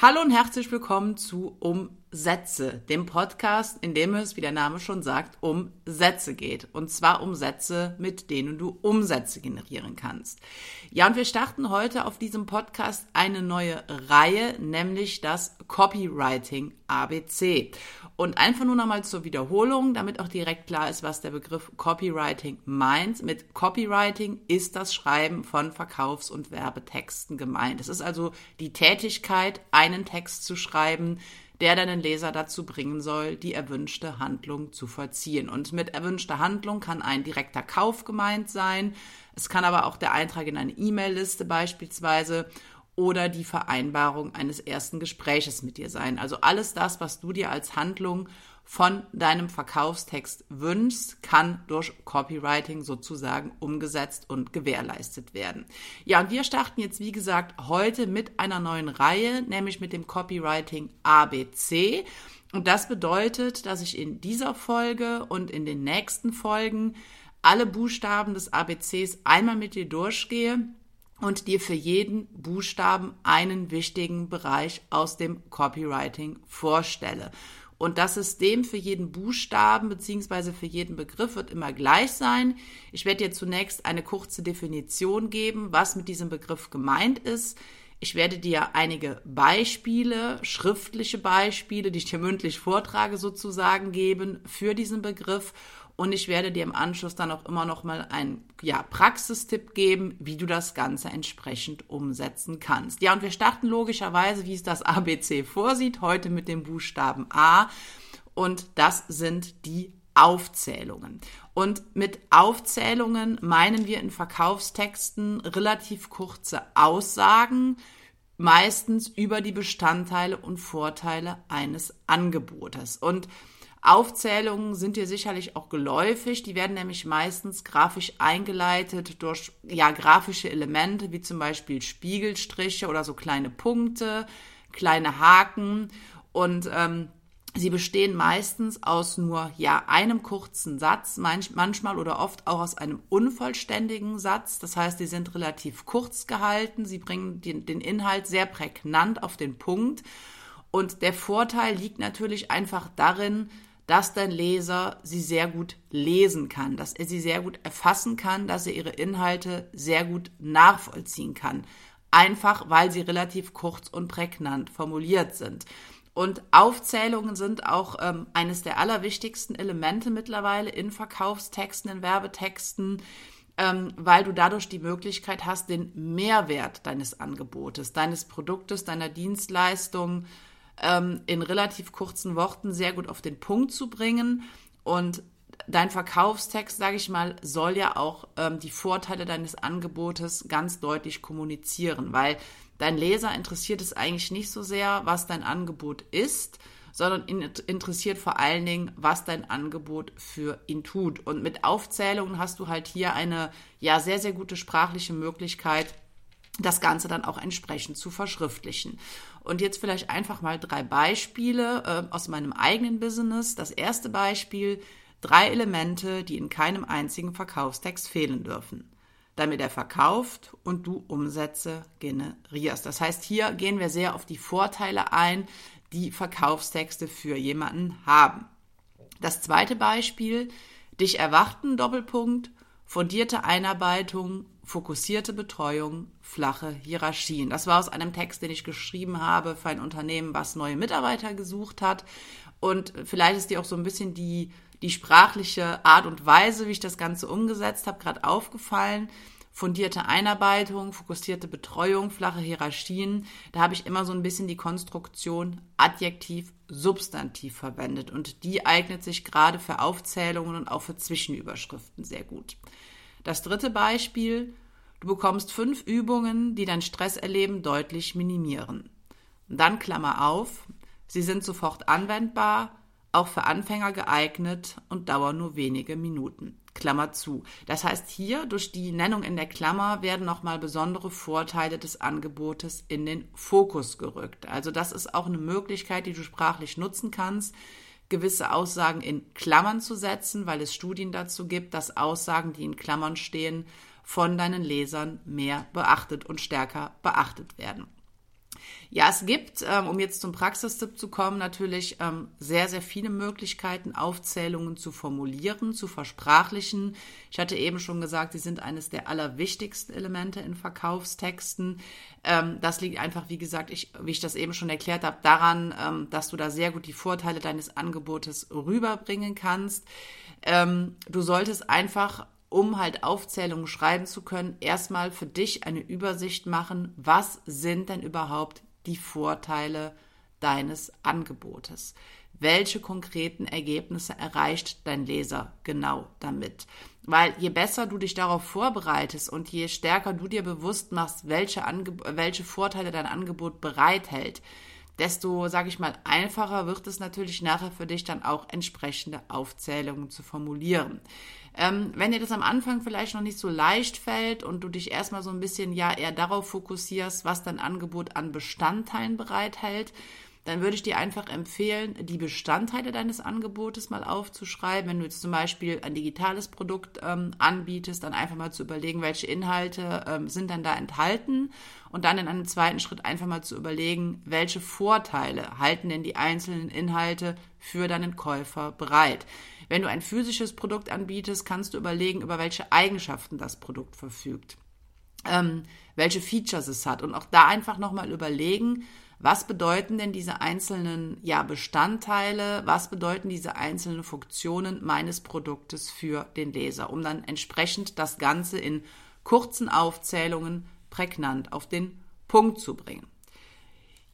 Hallo und herzlich willkommen zu Umsätze, dem Podcast, in dem es, wie der Name schon sagt, um Sätze geht. Und zwar um Sätze, mit denen du Umsätze generieren kannst. Ja, und wir starten heute auf diesem Podcast eine neue Reihe, nämlich das Copywriting ABC. Und einfach nur nochmal zur Wiederholung, damit auch direkt klar ist, was der Begriff Copywriting meint. Mit Copywriting ist das Schreiben von Verkaufs- und Werbetexten gemeint. Es ist also die Tätigkeit, einen Text zu schreiben, der deinen Leser dazu bringen soll, die erwünschte Handlung zu vollziehen. Und mit erwünschter Handlung kann ein direkter Kauf gemeint sein. Es kann aber auch der Eintrag in eine E-Mail-Liste beispielsweise oder die Vereinbarung eines ersten Gespräches mit dir sein. Also alles das, was du dir als Handlung von deinem Verkaufstext wünschst, kann durch Copywriting sozusagen umgesetzt und gewährleistet werden. Ja, und wir starten jetzt, wie gesagt, heute mit einer neuen Reihe, nämlich mit dem Copywriting ABC. Und das bedeutet, dass ich in dieser Folge und in den nächsten Folgen alle Buchstaben des ABCs einmal mit dir durchgehe und dir für jeden Buchstaben einen wichtigen Bereich aus dem Copywriting vorstelle. Und das System für jeden Buchstaben beziehungsweise für jeden Begriff wird immer gleich sein. Ich werde dir zunächst eine kurze Definition geben, was mit diesem Begriff gemeint ist. Ich werde dir einige Beispiele, schriftliche Beispiele, die ich dir mündlich vortrage, sozusagen geben für diesen Begriff und ich werde dir im Anschluss dann auch immer noch mal einen ja, Praxistipp geben, wie du das Ganze entsprechend umsetzen kannst. Ja, und wir starten logischerweise, wie es das ABC vorsieht, heute mit dem Buchstaben A. Und das sind die Aufzählungen. Und mit Aufzählungen meinen wir in Verkaufstexten relativ kurze Aussagen, meistens über die Bestandteile und Vorteile eines Angebotes. Und Aufzählungen sind dir sicherlich auch geläufig. Die werden nämlich meistens grafisch eingeleitet durch ja, grafische Elemente, wie zum Beispiel Spiegelstriche oder so kleine Punkte, kleine Haken. Und ähm, sie bestehen meistens aus nur ja, einem kurzen Satz, manch, manchmal oder oft auch aus einem unvollständigen Satz. Das heißt, sie sind relativ kurz gehalten. Sie bringen den, den Inhalt sehr prägnant auf den Punkt. Und der Vorteil liegt natürlich einfach darin, dass dein Leser sie sehr gut lesen kann, dass er sie sehr gut erfassen kann, dass er ihre Inhalte sehr gut nachvollziehen kann. Einfach weil sie relativ kurz und prägnant formuliert sind. Und Aufzählungen sind auch ähm, eines der allerwichtigsten Elemente mittlerweile in Verkaufstexten, in Werbetexten, ähm, weil du dadurch die Möglichkeit hast, den Mehrwert deines Angebotes, deines Produktes, deiner Dienstleistung ähm, in relativ kurzen Worten sehr gut auf den Punkt zu bringen. Und dein Verkaufstext, sage ich mal, soll ja auch ähm, die Vorteile deines Angebotes ganz deutlich kommunizieren, weil dein Leser interessiert es eigentlich nicht so sehr, was dein Angebot ist, sondern ihn interessiert vor allen Dingen, was dein Angebot für ihn tut. Und mit Aufzählungen hast du halt hier eine ja sehr, sehr gute sprachliche Möglichkeit, das Ganze dann auch entsprechend zu verschriftlichen. Und jetzt vielleicht einfach mal drei Beispiele äh, aus meinem eigenen Business. Das erste Beispiel, drei Elemente, die in keinem einzigen Verkaufstext fehlen dürfen damit er verkauft und du Umsätze generierst. Das heißt, hier gehen wir sehr auf die Vorteile ein, die Verkaufstexte für jemanden haben. Das zweite Beispiel, dich erwarten, Doppelpunkt, fundierte Einarbeitung, fokussierte Betreuung, flache Hierarchien. Das war aus einem Text, den ich geschrieben habe für ein Unternehmen, was neue Mitarbeiter gesucht hat. Und vielleicht ist dir auch so ein bisschen die, die sprachliche Art und Weise, wie ich das Ganze umgesetzt habe, gerade aufgefallen. Fundierte Einarbeitung, fokussierte Betreuung, flache Hierarchien. Da habe ich immer so ein bisschen die Konstruktion Adjektiv, Substantiv verwendet. Und die eignet sich gerade für Aufzählungen und auch für Zwischenüberschriften sehr gut. Das dritte Beispiel, du bekommst fünf Übungen, die dein Stresserleben deutlich minimieren. Und dann Klammer auf, sie sind sofort anwendbar, auch für Anfänger geeignet und dauern nur wenige Minuten. Klammer zu. Das heißt, hier durch die Nennung in der Klammer werden nochmal besondere Vorteile des Angebotes in den Fokus gerückt. Also das ist auch eine Möglichkeit, die du sprachlich nutzen kannst, gewisse Aussagen in Klammern zu setzen, weil es Studien dazu gibt, dass Aussagen, die in Klammern stehen, von deinen Lesern mehr beachtet und stärker beachtet werden. Ja, es gibt, ähm, um jetzt zum Praxistipp zu kommen, natürlich ähm, sehr, sehr viele Möglichkeiten, Aufzählungen zu formulieren, zu versprachlichen. Ich hatte eben schon gesagt, sie sind eines der allerwichtigsten Elemente in Verkaufstexten. Ähm, das liegt einfach, wie gesagt, ich, wie ich das eben schon erklärt habe, daran, dass du da sehr gut die Vorteile deines Angebotes rüberbringen kannst. Du solltest einfach um halt Aufzählungen schreiben zu können, erstmal für dich eine Übersicht machen, was sind denn überhaupt die Vorteile deines Angebotes. Welche konkreten Ergebnisse erreicht dein Leser genau damit? Weil je besser du dich darauf vorbereitest und je stärker du dir bewusst machst, welche, Ange welche Vorteile dein Angebot bereithält, desto, sage ich mal, einfacher wird es natürlich nachher für dich dann auch entsprechende Aufzählungen zu formulieren. Ähm, wenn dir das am Anfang vielleicht noch nicht so leicht fällt und du dich erstmal so ein bisschen ja eher darauf fokussierst, was dein Angebot an Bestandteilen bereithält, dann würde ich dir einfach empfehlen, die Bestandteile deines Angebotes mal aufzuschreiben. Wenn du jetzt zum Beispiel ein digitales Produkt ähm, anbietest, dann einfach mal zu überlegen, welche Inhalte ähm, sind dann da enthalten und dann in einem zweiten Schritt einfach mal zu überlegen, welche Vorteile halten denn die einzelnen Inhalte für deinen Käufer bereit. Wenn du ein physisches Produkt anbietest, kannst du überlegen, über welche Eigenschaften das Produkt verfügt, ähm, welche Features es hat und auch da einfach nochmal überlegen, was bedeuten denn diese einzelnen ja, Bestandteile, was bedeuten diese einzelnen Funktionen meines Produktes für den Leser, um dann entsprechend das Ganze in kurzen Aufzählungen prägnant auf den Punkt zu bringen.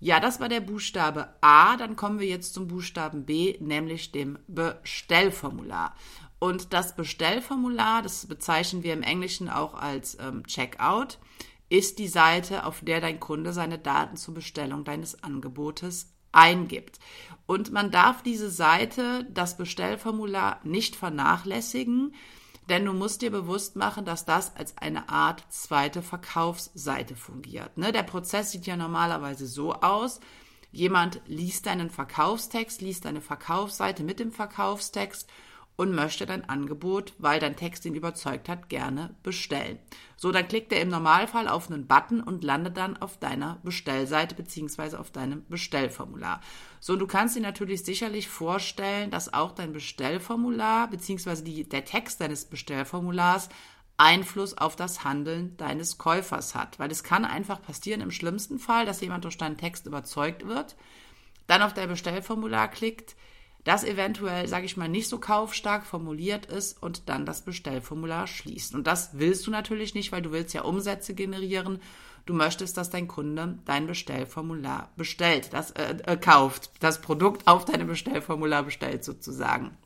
Ja, das war der Buchstabe A. Dann kommen wir jetzt zum Buchstaben B, nämlich dem Bestellformular. Und das Bestellformular, das bezeichnen wir im Englischen auch als ähm, Checkout, ist die Seite, auf der dein Kunde seine Daten zur Bestellung deines Angebotes eingibt. Und man darf diese Seite, das Bestellformular, nicht vernachlässigen, denn du musst dir bewusst machen, dass das als eine Art zweite Verkaufsseite fungiert. Ne? Der Prozess sieht ja normalerweise so aus. Jemand liest deinen Verkaufstext, liest deine Verkaufsseite mit dem Verkaufstext und möchte dein Angebot, weil dein Text ihn überzeugt hat, gerne bestellen. So, dann klickt er im Normalfall auf einen Button und landet dann auf deiner Bestellseite beziehungsweise auf deinem Bestellformular. So, du kannst dir natürlich sicherlich vorstellen, dass auch dein Bestellformular beziehungsweise der Text deines Bestellformulars Einfluss auf das Handeln deines Käufers hat. Weil es kann einfach passieren im schlimmsten Fall, dass jemand durch deinen Text überzeugt wird, dann auf dein Bestellformular klickt, das eventuell, sage ich mal, nicht so kaufstark formuliert ist und dann das Bestellformular schließt. Und das willst du natürlich nicht, weil du willst ja Umsätze generieren. Du möchtest, dass dein Kunde dein Bestellformular bestellt, das äh, äh, kauft, das Produkt auf deinem Bestellformular bestellt sozusagen.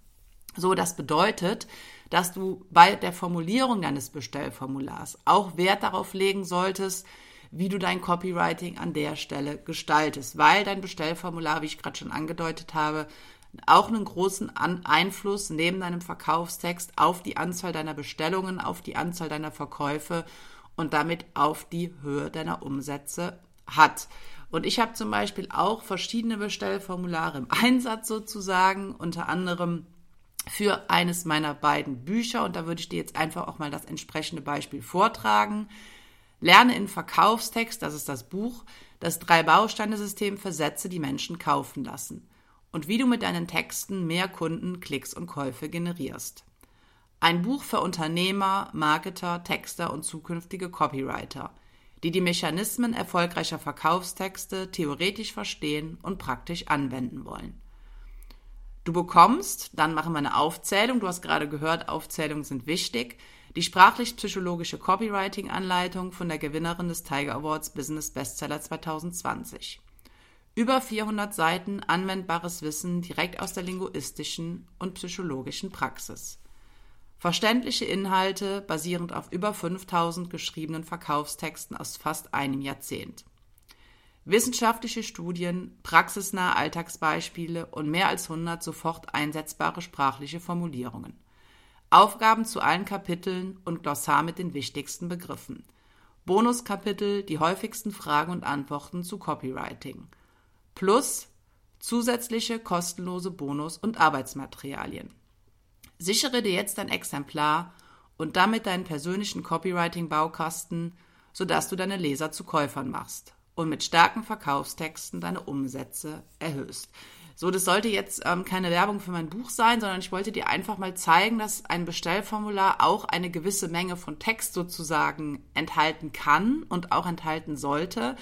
So, das bedeutet, dass du bei der Formulierung deines Bestellformulars auch Wert darauf legen solltest, wie du dein Copywriting an der Stelle gestaltest, weil dein Bestellformular, wie ich gerade schon angedeutet habe, auch einen großen An Einfluss neben deinem Verkaufstext auf die Anzahl deiner Bestellungen, auf die Anzahl deiner Verkäufe und damit auf die Höhe deiner Umsätze hat. Und ich habe zum Beispiel auch verschiedene Bestellformulare im Einsatz sozusagen, unter anderem für eines meiner beiden Bücher. Und da würde ich dir jetzt einfach auch mal das entsprechende Beispiel vortragen. Lerne in Verkaufstext, das ist das Buch, das Drei-Bausteine-System für Sätze, die Menschen kaufen lassen und wie du mit deinen Texten mehr Kunden, Klicks und Käufe generierst. Ein Buch für Unternehmer, Marketer, Texter und zukünftige Copywriter, die die Mechanismen erfolgreicher Verkaufstexte theoretisch verstehen und praktisch anwenden wollen. Du bekommst, dann machen wir eine Aufzählung, du hast gerade gehört, Aufzählungen sind wichtig, die sprachlich-psychologische Copywriting-Anleitung von der Gewinnerin des Tiger Awards Business Bestseller 2020. Über 400 Seiten anwendbares Wissen direkt aus der linguistischen und psychologischen Praxis. Verständliche Inhalte basierend auf über 5000 geschriebenen Verkaufstexten aus fast einem Jahrzehnt. Wissenschaftliche Studien, praxisnahe Alltagsbeispiele und mehr als 100 sofort einsetzbare sprachliche Formulierungen. Aufgaben zu allen Kapiteln und Glossar mit den wichtigsten Begriffen. Bonuskapitel, die häufigsten Fragen und Antworten zu Copywriting plus zusätzliche kostenlose Bonus- und Arbeitsmaterialien. Sichere dir jetzt ein Exemplar und damit deinen persönlichen Copywriting-Baukasten, sodass du deine Leser zu Käufern machst. und mit starken Verkaufstexten deine Umsätze erhöhst. So, das sollte jetzt ähm, keine Werbung für mein Buch sein, sondern ich wollte dir einfach mal zeigen, dass ein Bestellformular auch eine gewisse Menge von Text sozusagen enthalten kann und auch enthalten sollte.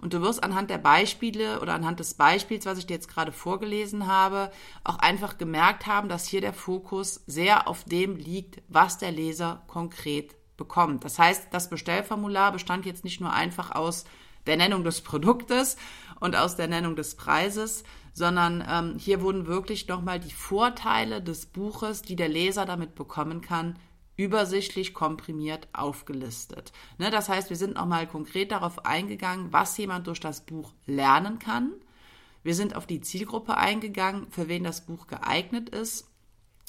Und du wirst anhand der Beispiele oder anhand des Beispiels, was ich dir jetzt gerade vorgelesen habe, auch einfach gemerkt haben, dass hier der Fokus sehr auf dem liegt, was der Leser konkret bekommt. Das heißt, das Bestellformular bestand jetzt nicht nur einfach aus der Nennung des Produktes und aus der Nennung des Preises, sondern ähm, hier wurden wirklich nochmal die Vorteile des Buches, die der Leser damit bekommen kann, übersichtlich komprimiert aufgelistet. Ne, das heißt, wir sind nochmal konkret darauf eingegangen, was jemand durch das Buch lernen kann. Wir sind auf die Zielgruppe eingegangen, für wen das Buch geeignet ist.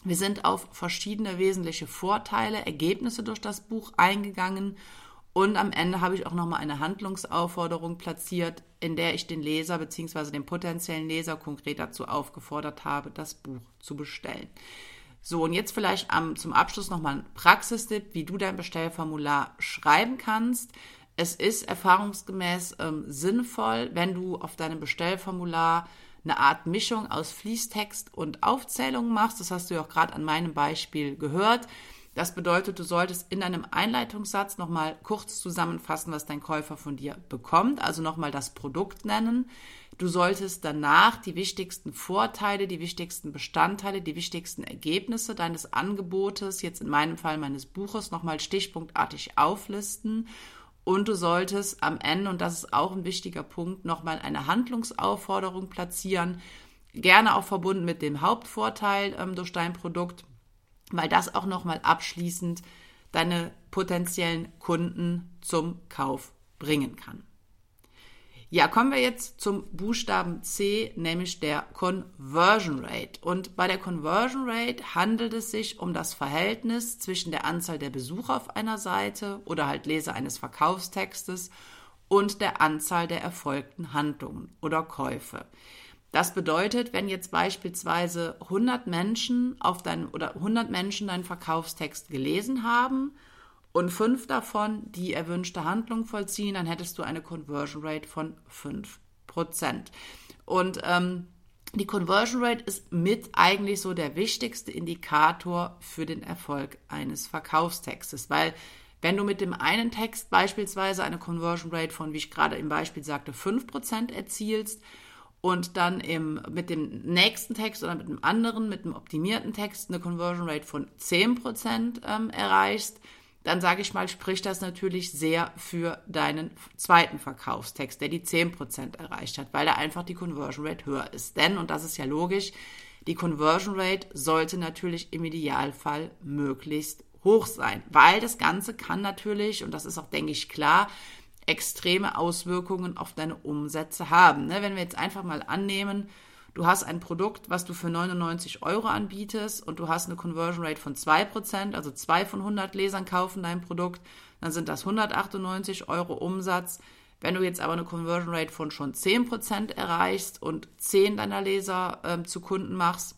Wir sind auf verschiedene wesentliche Vorteile, Ergebnisse durch das Buch eingegangen und am Ende habe ich auch nochmal eine Handlungsaufforderung platziert, in der ich den Leser bzw. den potenziellen Leser konkret dazu aufgefordert habe, das Buch zu bestellen. So, und jetzt vielleicht am, zum Abschluss nochmal ein Praxistipp, wie du dein Bestellformular schreiben kannst. Es ist erfahrungsgemäß ähm, sinnvoll, wenn du auf deinem Bestellformular eine Art Mischung aus Fließtext und Aufzählung machst. Das hast du ja auch gerade an meinem Beispiel gehört. Das bedeutet, du solltest in einem Einleitungssatz nochmal kurz zusammenfassen, was dein Käufer von dir bekommt, also nochmal das Produkt nennen. Du solltest danach die wichtigsten Vorteile, die wichtigsten Bestandteile, die wichtigsten Ergebnisse deines Angebotes, jetzt in meinem Fall meines Buches, nochmal stichpunktartig auflisten. Und du solltest am Ende, und das ist auch ein wichtiger Punkt, nochmal eine Handlungsaufforderung platzieren, gerne auch verbunden mit dem Hauptvorteil ähm, durch dein Produkt weil das auch nochmal abschließend deine potenziellen Kunden zum Kauf bringen kann. Ja, kommen wir jetzt zum Buchstaben C, nämlich der Conversion Rate. Und bei der Conversion Rate handelt es sich um das Verhältnis zwischen der Anzahl der Besucher auf einer Seite oder halt Leser eines Verkaufstextes und der Anzahl der erfolgten Handlungen oder Käufe. Das bedeutet, wenn jetzt beispielsweise 100 Menschen auf deinen oder 100 Menschen deinen Verkaufstext gelesen haben und fünf davon die erwünschte Handlung vollziehen, dann hättest du eine Conversion Rate von 5%. Und ähm, die Conversion Rate ist mit eigentlich so der wichtigste Indikator für den Erfolg eines Verkaufstextes, weil wenn du mit dem einen Text beispielsweise eine Conversion Rate von, wie ich gerade im Beispiel sagte, 5% erzielst und dann im, mit dem nächsten Text oder mit einem anderen, mit einem optimierten Text eine Conversion Rate von 10% ähm, erreichst, dann sage ich mal, spricht das natürlich sehr für deinen zweiten Verkaufstext, der die 10% erreicht hat, weil da einfach die Conversion Rate höher ist. Denn, und das ist ja logisch, die Conversion Rate sollte natürlich im Idealfall möglichst hoch sein, weil das Ganze kann natürlich, und das ist auch, denke ich, klar, extreme Auswirkungen auf deine Umsätze haben. Ne? Wenn wir jetzt einfach mal annehmen, du hast ein Produkt, was du für 99 Euro anbietest und du hast eine Conversion Rate von 2%, also zwei von 100 Lesern kaufen dein Produkt, dann sind das 198 Euro Umsatz. Wenn du jetzt aber eine Conversion Rate von schon 10% erreichst und 10 deiner Leser äh, zu Kunden machst,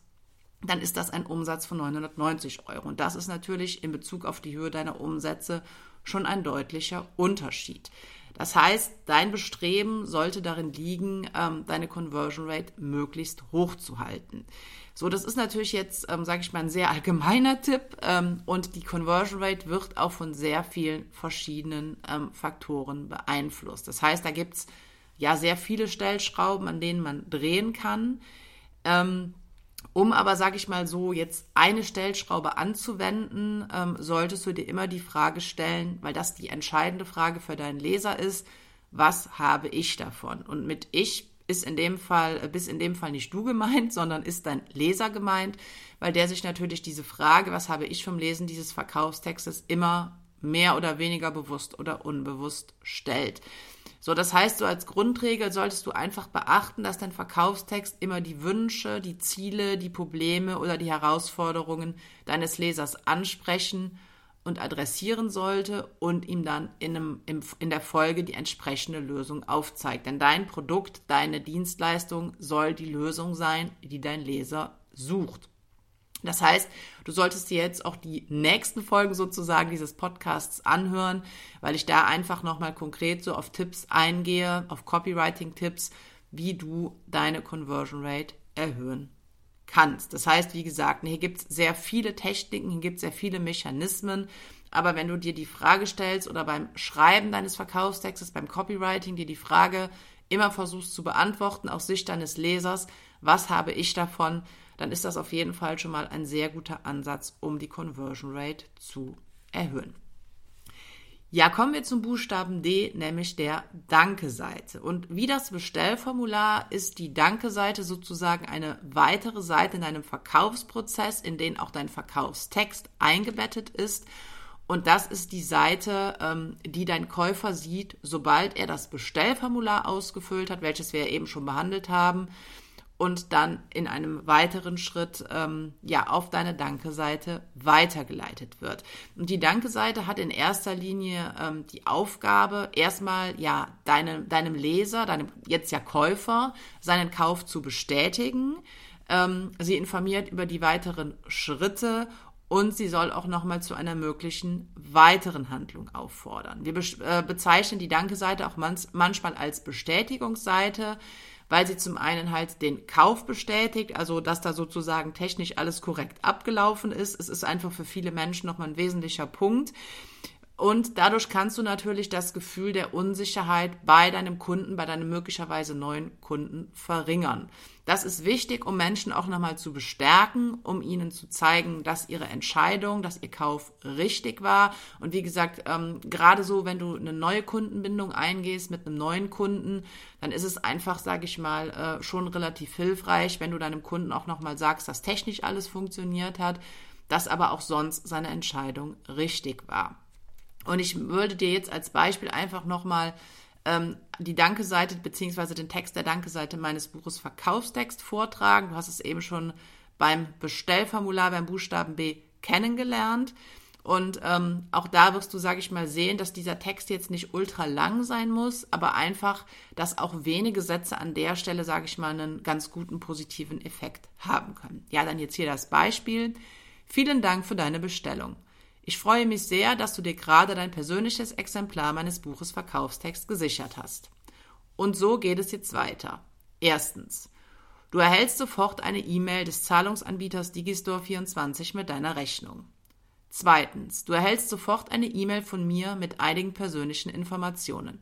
dann ist das ein Umsatz von 990 Euro. Und das ist natürlich in Bezug auf die Höhe deiner Umsätze schon ein deutlicher Unterschied. Das heißt, dein Bestreben sollte darin liegen, ähm, deine Conversion Rate möglichst hoch zu halten. So, das ist natürlich jetzt, ähm, sage ich mal, ein sehr allgemeiner Tipp ähm, und die Conversion Rate wird auch von sehr vielen verschiedenen ähm, Faktoren beeinflusst. Das heißt, da gibt's ja sehr viele Stellschrauben, an denen man drehen kann. Um aber, sage ich mal so, jetzt eine Stellschraube anzuwenden, ähm, solltest du dir immer die Frage stellen, weil das die entscheidende Frage für deinen Leser ist, was habe ich davon? Und mit ich ist in dem Fall, äh, bis in dem Fall nicht du gemeint, sondern ist dein Leser gemeint, weil der sich natürlich diese Frage, was habe ich vom Lesen dieses Verkaufstextes, immer mehr oder weniger bewusst oder unbewusst stellt. So, das heißt, so als Grundregel solltest du einfach beachten, dass dein Verkaufstext immer die Wünsche, die Ziele, die Probleme oder die Herausforderungen deines Lesers ansprechen und adressieren sollte und ihm dann in, einem, in der Folge die entsprechende Lösung aufzeigt. Denn dein Produkt, deine Dienstleistung soll die Lösung sein, die dein Leser sucht. Das heißt, du solltest dir jetzt auch die nächsten Folgen sozusagen dieses Podcasts anhören, weil ich da einfach nochmal konkret so auf Tipps eingehe, auf Copywriting-Tipps, wie du deine Conversion Rate erhöhen kannst. Das heißt, wie gesagt, hier gibt es sehr viele Techniken, hier gibt es sehr viele Mechanismen, aber wenn du dir die Frage stellst oder beim Schreiben deines Verkaufstextes, beim Copywriting dir die Frage immer versuchst zu beantworten aus Sicht deines Lesers, was habe ich davon, dann ist das auf jeden Fall schon mal ein sehr guter Ansatz, um die Conversion Rate zu erhöhen. Ja, kommen wir zum Buchstaben D, nämlich der Danke-Seite. Und wie das Bestellformular ist die Danke-Seite sozusagen eine weitere Seite in deinem Verkaufsprozess, in den auch dein Verkaufstext eingebettet ist. Und das ist die Seite, ähm, die dein Käufer sieht, sobald er das Bestellformular ausgefüllt hat, welches wir eben schon behandelt haben und dann in einem weiteren Schritt ähm, ja auf deine Danke-Seite weitergeleitet wird. Und die Danke-Seite hat in erster Linie ähm, die Aufgabe, erstmal ja deine, deinem Leser, deinem jetzt ja Käufer, seinen Kauf zu bestätigen. Ähm, sie informiert über die weiteren Schritte und sie soll auch nochmal zu einer möglichen weiteren Handlung auffordern. Wir be äh, bezeichnen die Danke-Seite auch manchmal als Bestätigungsseite weil sie zum einen halt den Kauf bestätigt, also dass da sozusagen technisch alles korrekt abgelaufen ist. Es ist einfach für viele Menschen nochmal ein wesentlicher Punkt. Und dadurch kannst du natürlich das Gefühl der Unsicherheit bei deinem Kunden, bei deinem möglicherweise neuen Kunden verringern. Das ist wichtig, um Menschen auch nochmal zu bestärken, um ihnen zu zeigen, dass ihre Entscheidung, dass ihr Kauf richtig war. Und wie gesagt, ähm, gerade so, wenn du eine neue Kundenbindung eingehst mit einem neuen Kunden, dann ist es einfach, sage ich mal, äh, schon relativ hilfreich, wenn du deinem Kunden auch nochmal sagst, dass technisch alles funktioniert hat, dass aber auch sonst seine Entscheidung richtig war. Und ich würde dir jetzt als Beispiel einfach nochmal ähm, die Danke-Seite beziehungsweise den Text der Danke-Seite meines Buches Verkaufstext vortragen. Du hast es eben schon beim Bestellformular beim Buchstaben B kennengelernt. Und ähm, auch da wirst du, sage ich mal, sehen, dass dieser Text jetzt nicht ultra lang sein muss, aber einfach, dass auch wenige Sätze an der Stelle, sage ich mal, einen ganz guten positiven Effekt haben können. Ja, dann jetzt hier das Beispiel. Vielen Dank für deine Bestellung. Ich freue mich sehr, dass du dir gerade dein persönliches Exemplar meines Buches Verkaufstext gesichert hast. Und so geht es jetzt weiter. Erstens. Du erhältst sofort eine E-Mail des Zahlungsanbieters Digistore24 mit deiner Rechnung. Zweitens. Du erhältst sofort eine E-Mail von mir mit einigen persönlichen Informationen.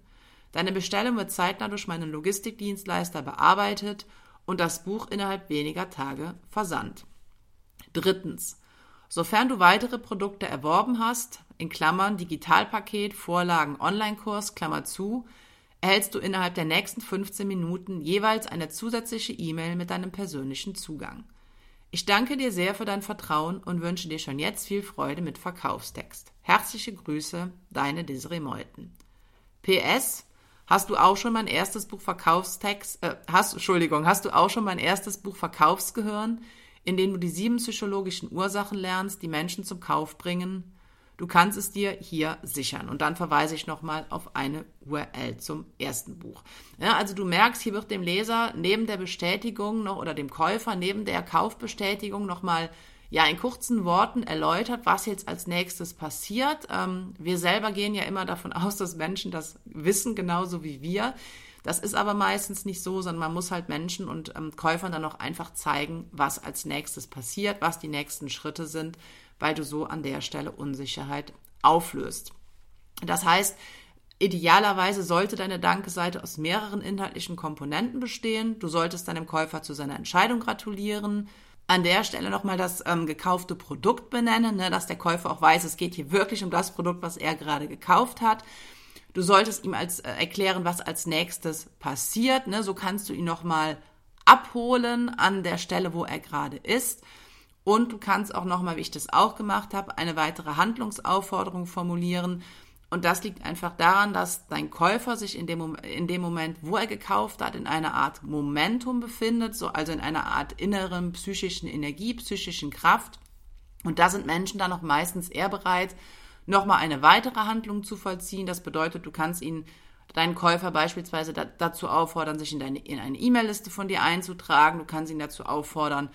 Deine Bestellung wird zeitnah durch meinen Logistikdienstleister bearbeitet und das Buch innerhalb weniger Tage versandt. Drittens. Sofern du weitere Produkte erworben hast, in Klammern Digitalpaket, Vorlagen, Online-Kurs, Klammer zu, erhältst du innerhalb der nächsten 15 Minuten jeweils eine zusätzliche E-Mail mit deinem persönlichen Zugang. Ich danke dir sehr für dein Vertrauen und wünsche dir schon jetzt viel Freude mit Verkaufstext. Herzliche Grüße, deine Desiree Meuthen. PS, hast du auch schon mein erstes Buch Verkaufstext, äh, hast, Entschuldigung, hast du auch schon mein erstes Buch Verkaufsgehirn? In denen du die sieben psychologischen Ursachen lernst, die Menschen zum Kauf bringen. Du kannst es dir hier sichern. Und dann verweise ich nochmal auf eine URL zum ersten Buch. Ja, also du merkst, hier wird dem Leser neben der Bestätigung noch oder dem Käufer neben der Kaufbestätigung nochmal ja in kurzen Worten erläutert, was jetzt als nächstes passiert. Ähm, wir selber gehen ja immer davon aus, dass Menschen das wissen, genauso wie wir. Das ist aber meistens nicht so, sondern man muss halt Menschen und ähm, Käufern dann auch einfach zeigen, was als nächstes passiert, was die nächsten Schritte sind, weil du so an der Stelle Unsicherheit auflöst. Das heißt, Idealerweise sollte deine Danke-Seite aus mehreren inhaltlichen Komponenten bestehen. Du solltest deinem Käufer zu seiner Entscheidung gratulieren. An der Stelle nochmal das ähm, gekaufte Produkt benennen, ne, dass der Käufer auch weiß, es geht hier wirklich um das Produkt, was er gerade gekauft hat. Du solltest ihm als, äh, erklären, was als nächstes passiert. Ne? So kannst du ihn nochmal abholen an der Stelle, wo er gerade ist. Und du kannst auch nochmal, wie ich das auch gemacht habe, eine weitere Handlungsaufforderung formulieren. Und das liegt einfach daran, dass dein Käufer sich in dem, in dem Moment, wo er gekauft hat, in einer Art Momentum befindet, so also in einer Art inneren psychischen Energie, psychischen Kraft. Und da sind Menschen dann noch meistens eher bereit, nochmal eine weitere Handlung zu vollziehen. Das bedeutet, du kannst ihn, deinen Käufer beispielsweise da, dazu auffordern, sich in, deine, in eine E-Mail-Liste von dir einzutragen. Du kannst ihn dazu auffordern,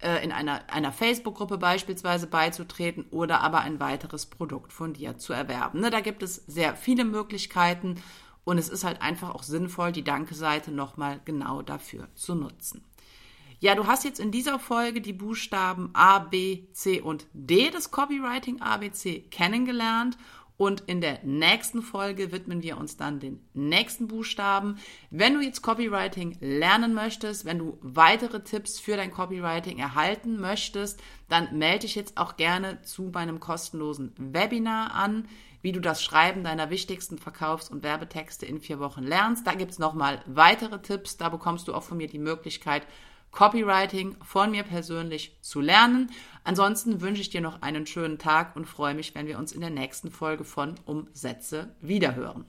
äh, in einer, einer Facebook-Gruppe beispielsweise beizutreten oder aber ein weiteres Produkt von dir zu erwerben. Ne, da gibt es sehr viele Möglichkeiten und es ist halt einfach auch sinnvoll, die Danke-Seite nochmal genau dafür zu nutzen. Ja, du hast jetzt in dieser Folge die Buchstaben A, B, C und D des Copywriting ABC kennengelernt und in der nächsten Folge widmen wir uns dann den nächsten Buchstaben. Wenn du jetzt Copywriting lernen möchtest, wenn du weitere Tipps für dein Copywriting erhalten möchtest, dann melde dich jetzt auch gerne zu meinem kostenlosen Webinar an, wie du das Schreiben deiner wichtigsten Verkaufs- und Werbetexte in vier Wochen lernst. Da gibt es nochmal weitere Tipps. Da bekommst du auch von mir die Möglichkeit, Copywriting von mir persönlich zu lernen. Ansonsten wünsche ich dir noch einen schönen Tag und freue mich, wenn wir uns in der nächsten Folge von Umsätze wiederhören.